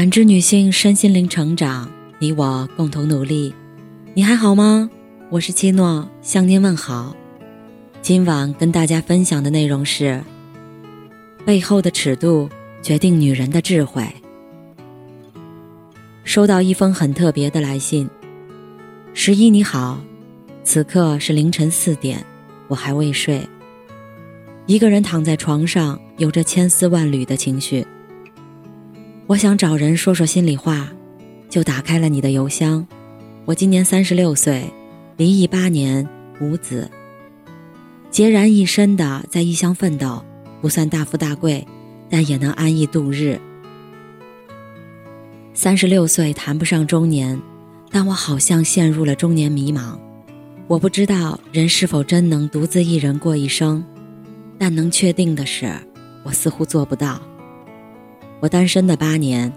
感知女性身心灵成长，你我共同努力。你还好吗？我是七诺，向您问好。今晚跟大家分享的内容是：背后的尺度决定女人的智慧。收到一封很特别的来信，十一你好，此刻是凌晨四点，我还未睡，一个人躺在床上，有着千丝万缕的情绪。我想找人说说心里话，就打开了你的邮箱。我今年三十六岁，离异八年，无子。孑然一身的在异乡奋斗，不算大富大贵，但也能安逸度日。三十六岁谈不上中年，但我好像陷入了中年迷茫。我不知道人是否真能独自一人过一生，但能确定的是，我似乎做不到。我单身的八年，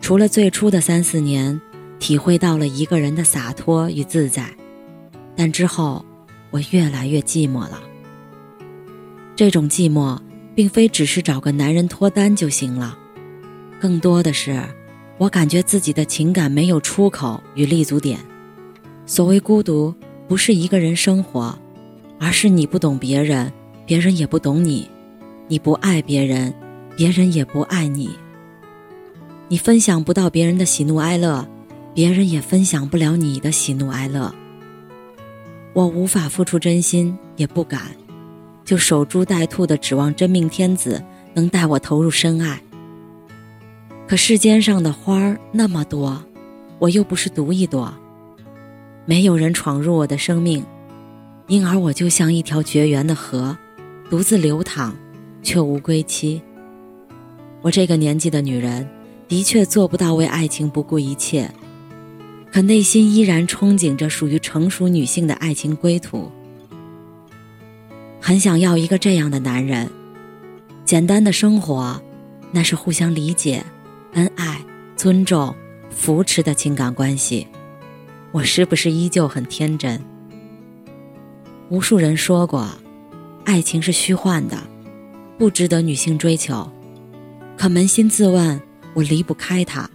除了最初的三四年，体会到了一个人的洒脱与自在，但之后，我越来越寂寞了。这种寂寞，并非只是找个男人脱单就行了，更多的是，我感觉自己的情感没有出口与立足点。所谓孤独，不是一个人生活，而是你不懂别人，别人也不懂你；你不爱别人，别人也不爱你。你分享不到别人的喜怒哀乐，别人也分享不了你的喜怒哀乐。我无法付出真心，也不敢，就守株待兔的指望真命天子能带我投入深爱。可世间上的花儿那么多，我又不是独一朵，没有人闯入我的生命，因而我就像一条绝缘的河，独自流淌，却无归期。我这个年纪的女人。的确做不到为爱情不顾一切，可内心依然憧憬着属于成熟女性的爱情归途。很想要一个这样的男人，简单的生活，那是互相理解、恩爱、尊重、扶持的情感关系。我是不是依旧很天真？无数人说过，爱情是虚幻的，不值得女性追求。可扪心自问。我离不开他，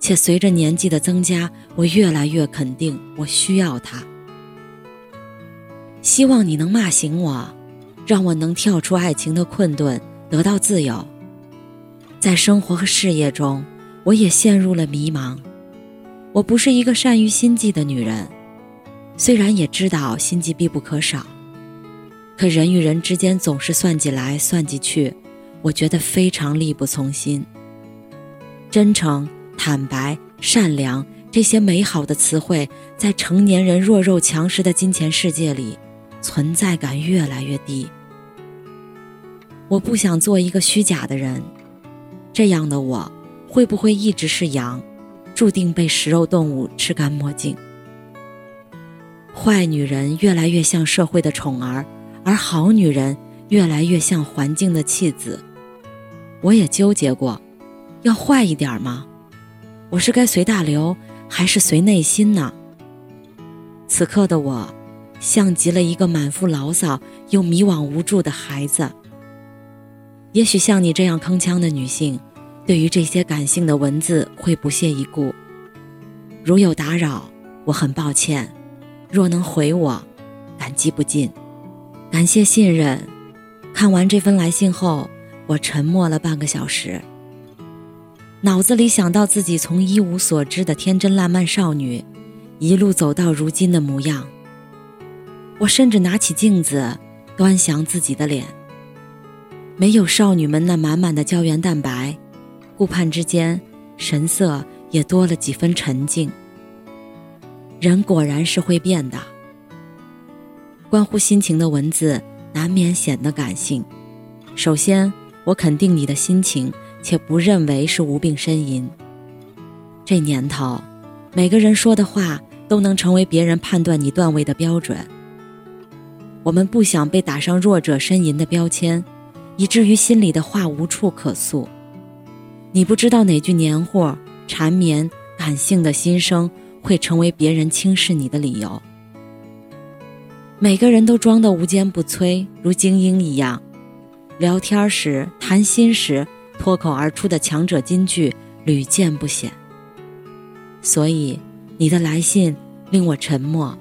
且随着年纪的增加，我越来越肯定我需要他。希望你能骂醒我，让我能跳出爱情的困顿，得到自由。在生活和事业中，我也陷入了迷茫。我不是一个善于心计的女人，虽然也知道心计必不可少，可人与人之间总是算计来算计去，我觉得非常力不从心。真诚、坦白、善良，这些美好的词汇，在成年人弱肉强食的金钱世界里，存在感越来越低。我不想做一个虚假的人，这样的我，会不会一直是羊，注定被食肉动物吃干抹净？坏女人越来越像社会的宠儿，而好女人越来越像环境的弃子。我也纠结过。要坏一点吗？我是该随大流，还是随内心呢？此刻的我，像极了一个满腹牢骚又迷惘无助的孩子。也许像你这样铿锵的女性，对于这些感性的文字会不屑一顾。如有打扰，我很抱歉。若能回我，感激不尽。感谢信任。看完这封来信后，我沉默了半个小时。脑子里想到自己从一无所知的天真烂漫少女，一路走到如今的模样。我甚至拿起镜子，端详自己的脸。没有少女们那满满的胶原蛋白，顾盼之间，神色也多了几分沉静。人果然是会变的。关乎心情的文字，难免显得感性。首先，我肯定你的心情。且不认为是无病呻吟。这年头，每个人说的话都能成为别人判断你段位的标准。我们不想被打上弱者呻吟的标签，以至于心里的话无处可诉。你不知道哪句黏糊、缠绵、感性的心声会成为别人轻视你的理由。每个人都装得无坚不摧，如精英一样，聊天时、谈心时。脱口而出的强者金句，屡见不鲜。所以，你的来信令我沉默。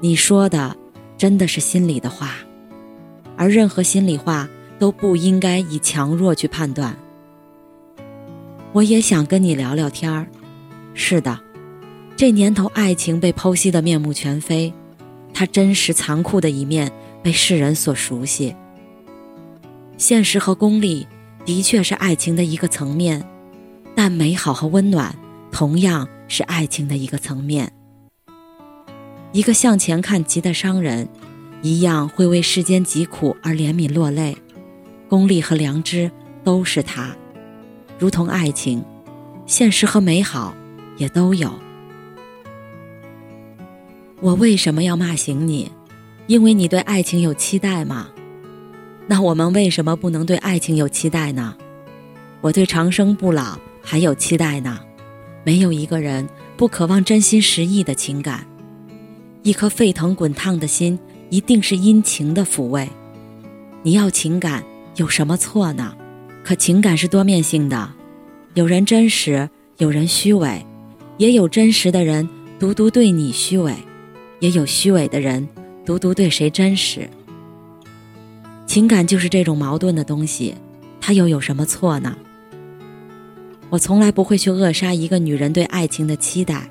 你说的，真的是心里的话，而任何心里话都不应该以强弱去判断。我也想跟你聊聊天儿。是的，这年头爱情被剖析的面目全非，它真实残酷的一面被世人所熟悉。现实和功利的确是爱情的一个层面，但美好和温暖。同样是爱情的一个层面。一个向前看齐的商人，一样会为世间疾苦而怜悯落泪。功利和良知都是他，如同爱情，现实和美好也都有。我为什么要骂醒你？因为你对爱情有期待吗？那我们为什么不能对爱情有期待呢？我对长生不老还有期待呢。没有一个人不渴望真心实意的情感，一颗沸腾滚烫的心一定是因情的抚慰。你要情感有什么错呢？可情感是多面性的，有人真实，有人虚伪，也有真实的人独独对你虚伪，也有虚伪的人独独对谁真实。情感就是这种矛盾的东西，它又有什么错呢？我从来不会去扼杀一个女人对爱情的期待。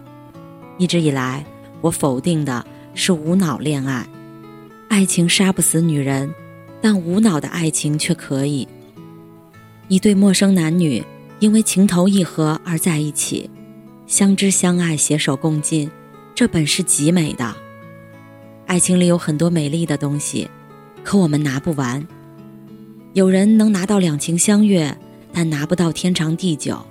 一直以来，我否定的是无脑恋爱。爱情杀不死女人，但无脑的爱情却可以。一对陌生男女因为情投意合而在一起，相知相爱，携手共进，这本是极美的。爱情里有很多美丽的东西，可我们拿不完。有人能拿到两情相悦。但拿不到天长地久，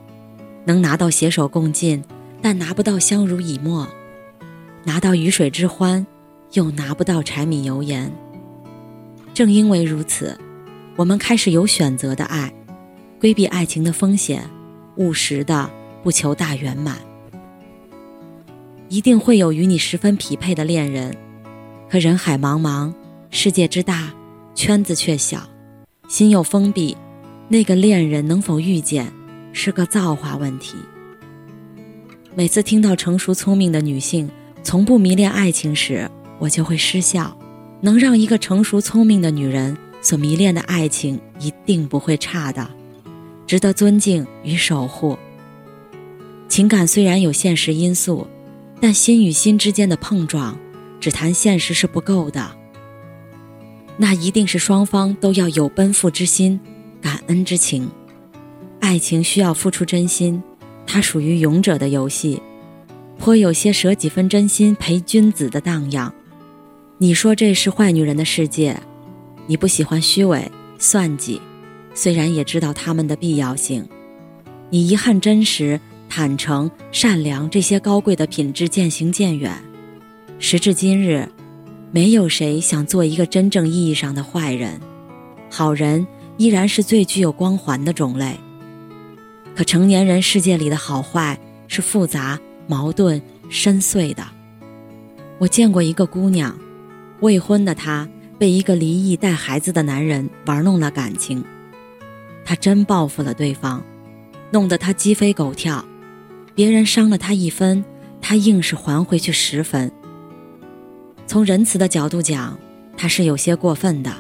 能拿到携手共进，但拿不到相濡以沫；拿到鱼水之欢，又拿不到柴米油盐。正因为如此，我们开始有选择的爱，规避爱情的风险，务实的不求大圆满。一定会有与你十分匹配的恋人，可人海茫茫，世界之大，圈子却小，心又封闭。那个恋人能否遇见，是个造化问题。每次听到成熟聪明的女性从不迷恋爱情时，我就会失笑。能让一个成熟聪明的女人所迷恋的爱情，一定不会差的，值得尊敬与守护。情感虽然有现实因素，但心与心之间的碰撞，只谈现实是不够的。那一定是双方都要有奔赴之心。感恩之情，爱情需要付出真心，它属于勇者的游戏，颇有些舍几分真心陪君子的荡漾。你说这是坏女人的世界，你不喜欢虚伪算计，虽然也知道他们的必要性，你遗憾真实、坦诚、善良这些高贵的品质渐行渐远。时至今日，没有谁想做一个真正意义上的坏人，好人。依然是最具有光环的种类。可成年人世界里的好坏是复杂、矛盾、深邃的。我见过一个姑娘，未婚的她被一个离异带孩子的男人玩弄了感情，她真报复了对方，弄得他鸡飞狗跳。别人伤了他一分，他硬是还回去十分。从仁慈的角度讲，他是有些过分的。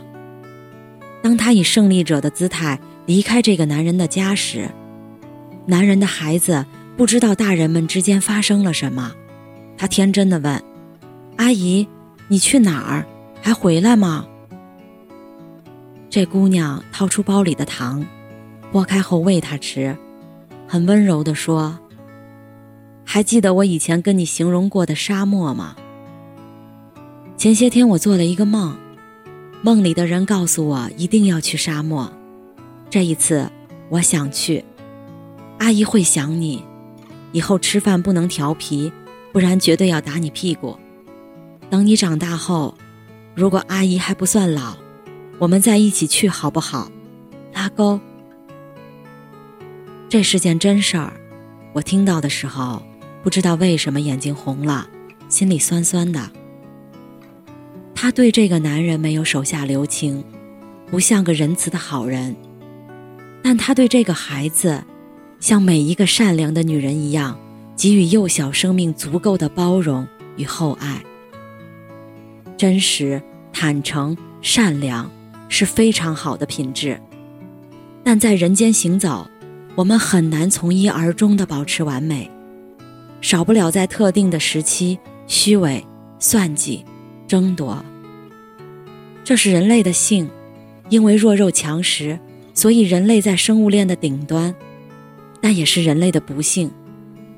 当他以胜利者的姿态离开这个男人的家时，男人的孩子不知道大人们之间发生了什么。他天真的问：“阿姨，你去哪儿？还回来吗？”这姑娘掏出包里的糖，剥开后喂他吃，很温柔地说：“还记得我以前跟你形容过的沙漠吗？前些天我做了一个梦。”梦里的人告诉我一定要去沙漠，这一次我想去。阿姨会想你，以后吃饭不能调皮，不然绝对要打你屁股。等你长大后，如果阿姨还不算老，我们再一起去好不好？拉钩。这是件真事儿，我听到的时候，不知道为什么眼睛红了，心里酸酸的。他对这个男人没有手下留情，不像个仁慈的好人。但他对这个孩子，像每一个善良的女人一样，给予幼小生命足够的包容与厚爱。真实、坦诚、善良是非常好的品质，但在人间行走，我们很难从一而终地保持完美，少不了在特定的时期虚伪、算计、争夺。这是人类的性，因为弱肉强食，所以人类在生物链的顶端，但也是人类的不幸，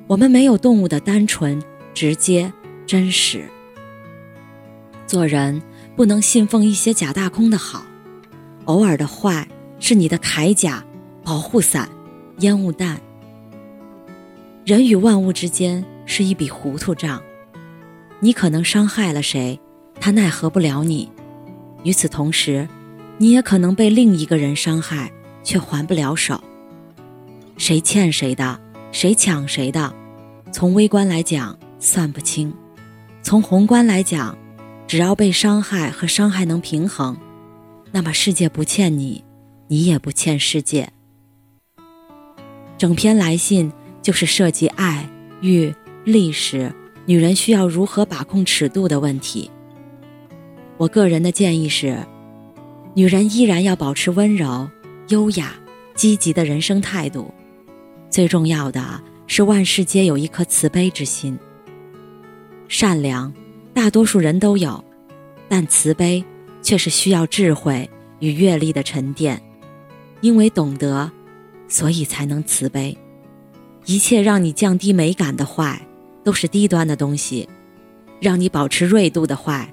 我们没有动物的单纯、直接、真实。做人不能信奉一些假大空的好，偶尔的坏是你的铠甲、保护伞、烟雾弹。人与万物之间是一笔糊涂账，你可能伤害了谁，他奈何不了你；与此同时，你也可能被另一个人伤害，却还不了手。谁欠谁的，谁抢谁的，从微观来讲算不清，从宏观来讲。只要被伤害和伤害能平衡，那么世界不欠你，你也不欠世界。整篇来信就是涉及爱、欲、历史，女人需要如何把控尺度的问题。我个人的建议是，女人依然要保持温柔、优雅、积极的人生态度，最重要的是万事皆有一颗慈悲之心，善良。大多数人都有，但慈悲却是需要智慧与阅历的沉淀。因为懂得，所以才能慈悲。一切让你降低美感的坏，都是低端的东西；让你保持锐度的坏，